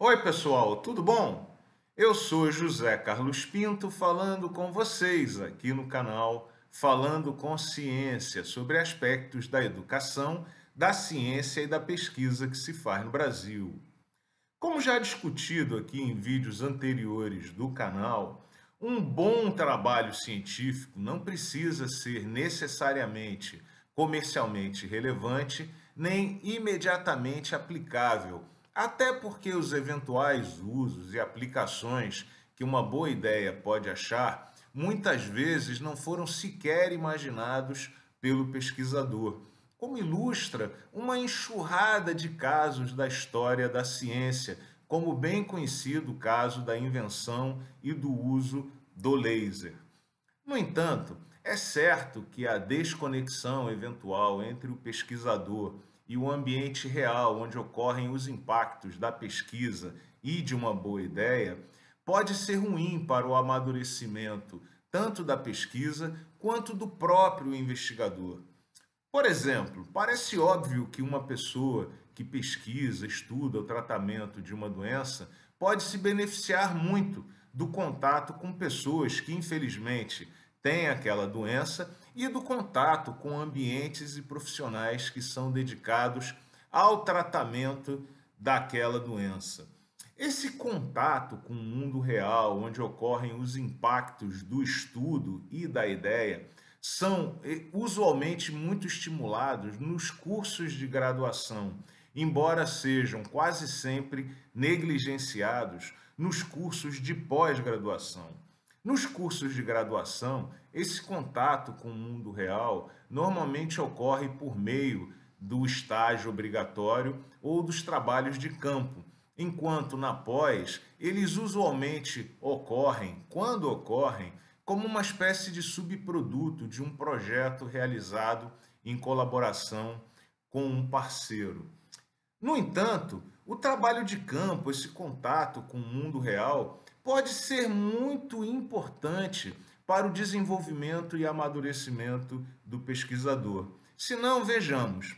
Oi, pessoal, tudo bom? Eu sou José Carlos Pinto falando com vocês aqui no canal Falando com Ciência sobre aspectos da educação, da ciência e da pesquisa que se faz no Brasil. Como já discutido aqui em vídeos anteriores do canal, um bom trabalho científico não precisa ser necessariamente comercialmente relevante nem imediatamente aplicável até porque os eventuais usos e aplicações que uma boa ideia pode achar, muitas vezes não foram sequer imaginados pelo pesquisador, como ilustra uma enxurrada de casos da história da ciência, como o bem conhecido caso da invenção e do uso do laser. No entanto, é certo que a desconexão eventual entre o pesquisador e o ambiente real onde ocorrem os impactos da pesquisa e de uma boa ideia pode ser ruim para o amadurecimento tanto da pesquisa quanto do próprio investigador. Por exemplo, parece óbvio que uma pessoa que pesquisa, estuda o tratamento de uma doença pode se beneficiar muito do contato com pessoas que, infelizmente, têm aquela doença e do contato com ambientes e profissionais que são dedicados ao tratamento daquela doença. Esse contato com o mundo real, onde ocorrem os impactos do estudo e da ideia, são eh, usualmente muito estimulados nos cursos de graduação, embora sejam quase sempre negligenciados nos cursos de pós-graduação. Nos cursos de graduação, esse contato com o mundo real normalmente ocorre por meio do estágio obrigatório ou dos trabalhos de campo, enquanto na pós eles usualmente ocorrem, quando ocorrem, como uma espécie de subproduto de um projeto realizado em colaboração com um parceiro. No entanto, o trabalho de campo, esse contato com o mundo real, pode ser muito importante para o desenvolvimento e amadurecimento do pesquisador. Se não, vejamos.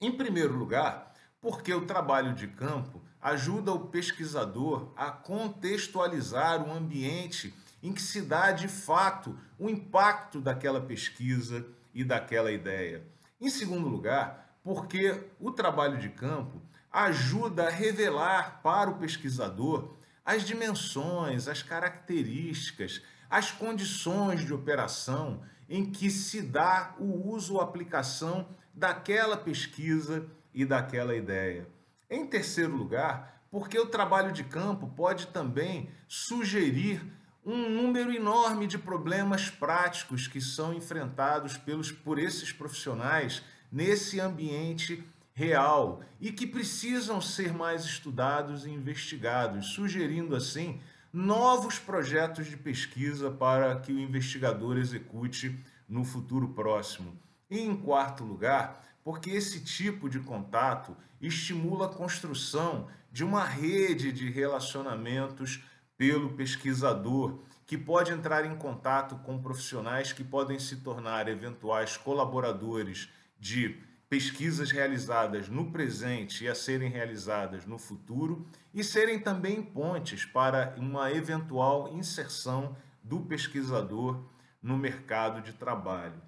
Em primeiro lugar, porque o trabalho de campo ajuda o pesquisador a contextualizar o ambiente em que se dá de fato o impacto daquela pesquisa e daquela ideia. Em segundo lugar, porque o trabalho de campo ajuda a revelar para o pesquisador as dimensões, as características, as condições de operação em que se dá o uso ou aplicação daquela pesquisa e daquela ideia. Em terceiro lugar, porque o trabalho de campo pode também sugerir um número enorme de problemas práticos que são enfrentados pelos, por esses profissionais nesse ambiente real e que precisam ser mais estudados e investigados, sugerindo assim novos projetos de pesquisa para que o investigador execute no futuro próximo. E em quarto lugar, porque esse tipo de contato estimula a construção de uma rede de relacionamentos pelo pesquisador, que pode entrar em contato com profissionais que podem se tornar eventuais colaboradores de pesquisas realizadas no presente e a serem realizadas no futuro e serem também pontes para uma eventual inserção do pesquisador no mercado de trabalho.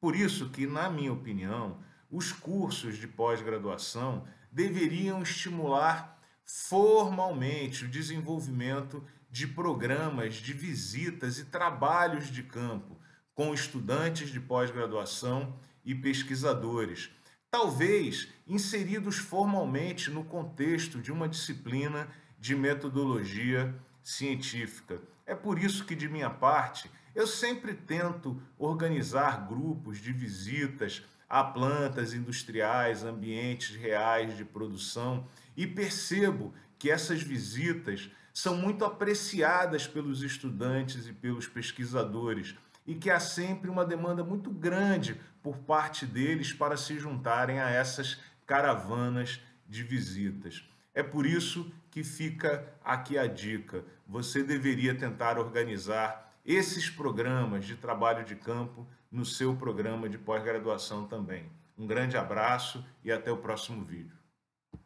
Por isso que, na minha opinião, os cursos de pós-graduação deveriam estimular formalmente o desenvolvimento de programas de visitas e trabalhos de campo com estudantes de pós-graduação e pesquisadores talvez inseridos formalmente no contexto de uma disciplina de metodologia científica. É por isso que, de minha parte, eu sempre tento organizar grupos de visitas a plantas industriais, ambientes reais de produção e percebo que essas visitas são muito apreciadas pelos estudantes e pelos pesquisadores e que há sempre uma demanda muito grande por parte deles para se juntarem a essas caravanas de visitas. É por isso que fica aqui a dica: você deveria tentar organizar esses programas de trabalho de campo no seu programa de pós-graduação também. Um grande abraço e até o próximo vídeo.